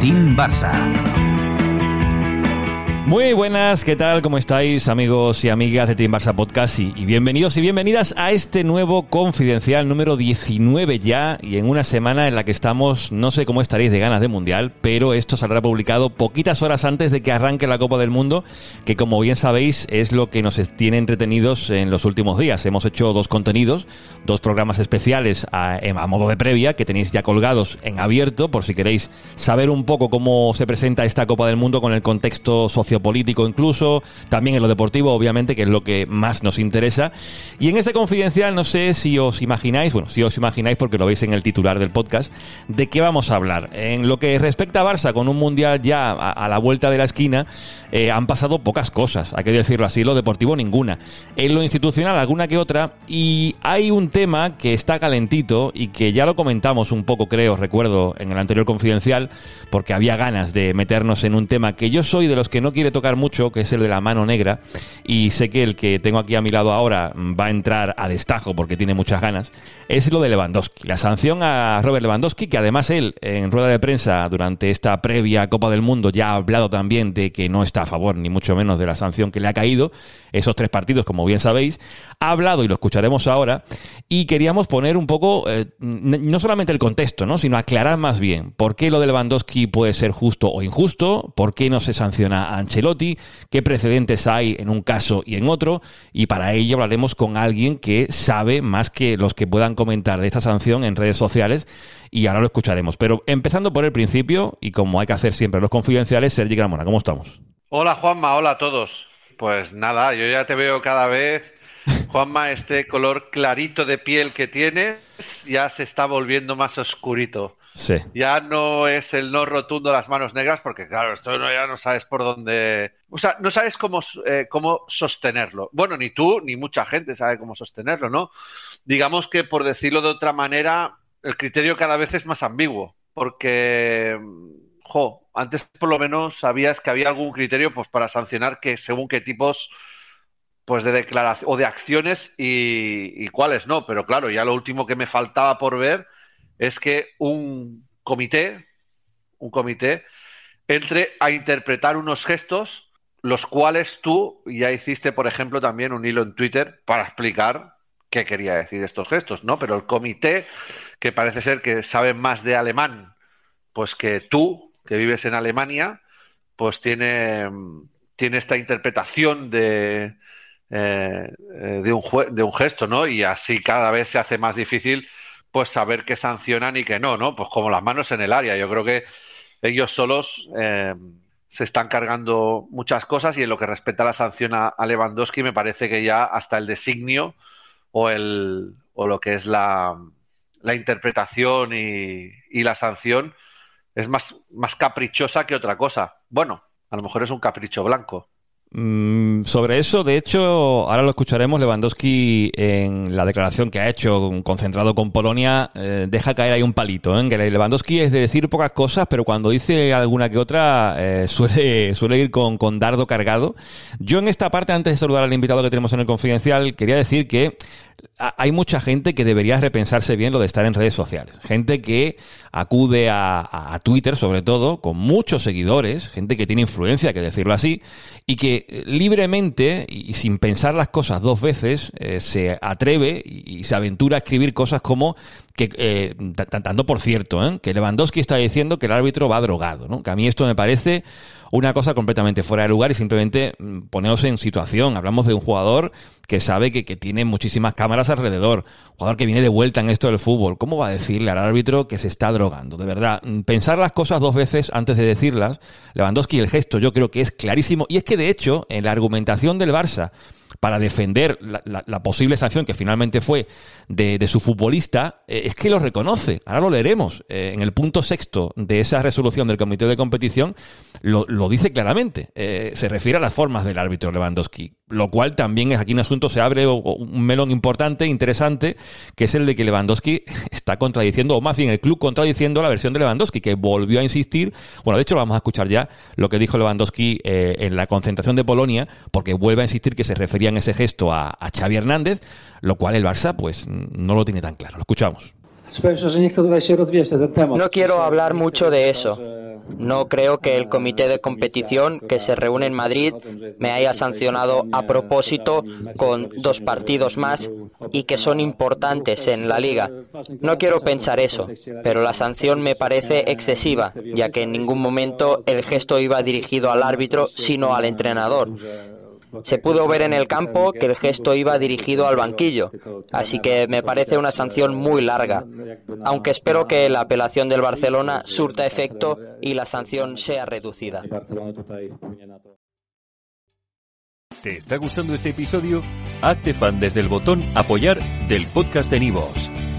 Team Barça. Muy buenas, ¿qué tal? ¿Cómo estáis amigos y amigas de Team Barça Podcast? Y, bienvenidos y bienvenidas a este nuevo confidencial número 19 ya y en una semana en la que estamos, no sé cómo estaréis de ganas de Mundial, pero esto saldrá publicado poquitas horas antes de que arranque la Copa del Mundo, que como bien sabéis es lo que nos tiene entretenidos en los últimos días. Hemos hecho dos contenidos, dos programas especiales a, a modo de previa que tenéis ya colgados en abierto por si queréis saber un poco cómo se presenta esta Copa del Mundo con el contexto político incluso, también en lo deportivo, obviamente, que es lo que más nos interesa. Y en este confidencial, no sé si os imagináis, bueno, si os imagináis porque lo veis en el titular del podcast, de qué vamos a hablar. En lo que respecta a Barça, con un mundial ya a, a la vuelta de la esquina, eh, han pasado pocas cosas, hay que decirlo así, lo deportivo ninguna. En lo institucional alguna que otra, y hay un tema que está calentito y que ya lo comentamos un poco, creo, recuerdo, en el anterior confidencial, porque había ganas de meternos en un tema que yo soy de los que no quiere tocar mucho, que es el de la mano negra, y sé que el que tengo aquí a mi lado ahora va a entrar a destajo porque tiene muchas ganas, es lo de Lewandowski. La sanción a Robert Lewandowski, que además él en rueda de prensa durante esta previa Copa del Mundo ya ha hablado también de que no está a favor ni mucho menos de la sanción que le ha caído, esos tres partidos como bien sabéis, ha hablado y lo escucharemos ahora y queríamos poner un poco, eh, no solamente el contexto, ¿no? sino aclarar más bien por qué lo de Lewandowski puede ser justo o injusto, por qué no se sanciona a Ancelotti, qué precedentes hay en un caso y en otro y para ello hablaremos con alguien que sabe más que los que puedan comentar de esta sanción en redes sociales y ahora lo escucharemos. Pero empezando por el principio y como hay que hacer siempre los confidenciales, Sergi Gramona, ¿cómo estamos? Hola Juanma, hola a todos. Pues nada, yo ya te veo cada vez, Juanma, este color clarito de piel que tienes ya se está volviendo más oscurito. Sí. Ya no es el no rotundo las manos negras, porque claro, esto no, ya no sabes por dónde. O sea, no sabes cómo, eh, cómo sostenerlo. Bueno, ni tú ni mucha gente sabe cómo sostenerlo, ¿no? Digamos que, por decirlo de otra manera, el criterio cada vez es más ambiguo, porque. Jo, antes por lo menos sabías que había algún criterio pues, para sancionar que según qué tipos pues de declaración o de acciones y, y, cuáles no. Pero claro, ya lo último que me faltaba por ver es que un comité, un comité, entre a interpretar unos gestos, los cuales tú ya hiciste, por ejemplo, también un hilo en Twitter para explicar qué quería decir estos gestos, ¿no? Pero el comité, que parece ser que sabe más de alemán, pues que tú, que vives en Alemania, pues tiene, tiene esta interpretación de, eh, de, un de, un gesto, ¿no? Y así cada vez se hace más difícil pues saber qué sancionan y qué no, ¿no? Pues como las manos en el área. Yo creo que ellos solos eh, se están cargando muchas cosas y en lo que respecta a la sanción a, a Lewandowski me parece que ya hasta el designio o, el, o lo que es la, la interpretación y, y la sanción es más, más caprichosa que otra cosa. Bueno, a lo mejor es un capricho blanco. Mm, sobre eso, de hecho, ahora lo escucharemos. Lewandowski, en la declaración que ha hecho, concentrado con Polonia, eh, deja caer ahí un palito. ¿eh? Que Lewandowski es de decir pocas cosas, pero cuando dice alguna que otra, eh, suele, suele ir con, con dardo cargado. Yo, en esta parte, antes de saludar al invitado que tenemos en el confidencial, quería decir que hay mucha gente que debería repensarse bien lo de estar en redes sociales. Gente que acude a, a, Twitter, sobre todo, con muchos seguidores, gente que tiene influencia, que decirlo así, y que libremente y sin pensar las cosas dos veces eh, se atreve y se aventura a escribir cosas como que eh, dando por cierto, ¿eh? que Lewandowski está diciendo que el árbitro va drogado. Que a mí esto me parece una cosa completamente fuera de lugar y simplemente mm, poneos en situación. Hablamos de un jugador que sabe que, que, tiene muchísimas cámaras alrededor, jugador que viene de vuelta en esto del fútbol. ¿Cómo va a decirle al árbitro que se está drogando? De verdad, mm, pensar las cosas dos veces antes de decirlas. Lewandowski, el gesto yo creo que es clarísimo y es que de hecho en la argumentación del Barça para defender la, posible sanción que finalmente fue de, su futbolista, eh, es que lo reconoce. Ahora lo leeremos. Eh, en el punto sexto de esa resolución del comité de competición lo, dice claramente. Eh, se refiere a las formas del árbitro Lewandowski lo cual también es aquí un asunto, se abre un melón importante, interesante, que es el de que Lewandowski está contradiciendo, o más bien el club contradiciendo la versión de Lewandowski, que volvió a insistir, bueno, de hecho vamos a escuchar ya, lo que dijo Lewandowski eh, en la concentración de Polonia, porque vuelve a insistir que se refería en ese gesto a, a Xavi Hernández, lo cual el Barça pues no lo tiene tan claro. Lo escuchamos. No quiero hablar mucho de eso. No creo que el comité de competición que se reúne en Madrid me haya sancionado a propósito con dos partidos más y que son importantes en la liga. No quiero pensar eso, pero la sanción me parece excesiva, ya que en ningún momento el gesto iba dirigido al árbitro, sino al entrenador. Se pudo ver en el campo que el gesto iba dirigido al banquillo, así que me parece una sanción muy larga, aunque espero que la apelación del Barcelona surta efecto y la sanción sea reducida. ¿Te está gustando este episodio? Hazte fan desde el botón apoyar del podcast de Nivos.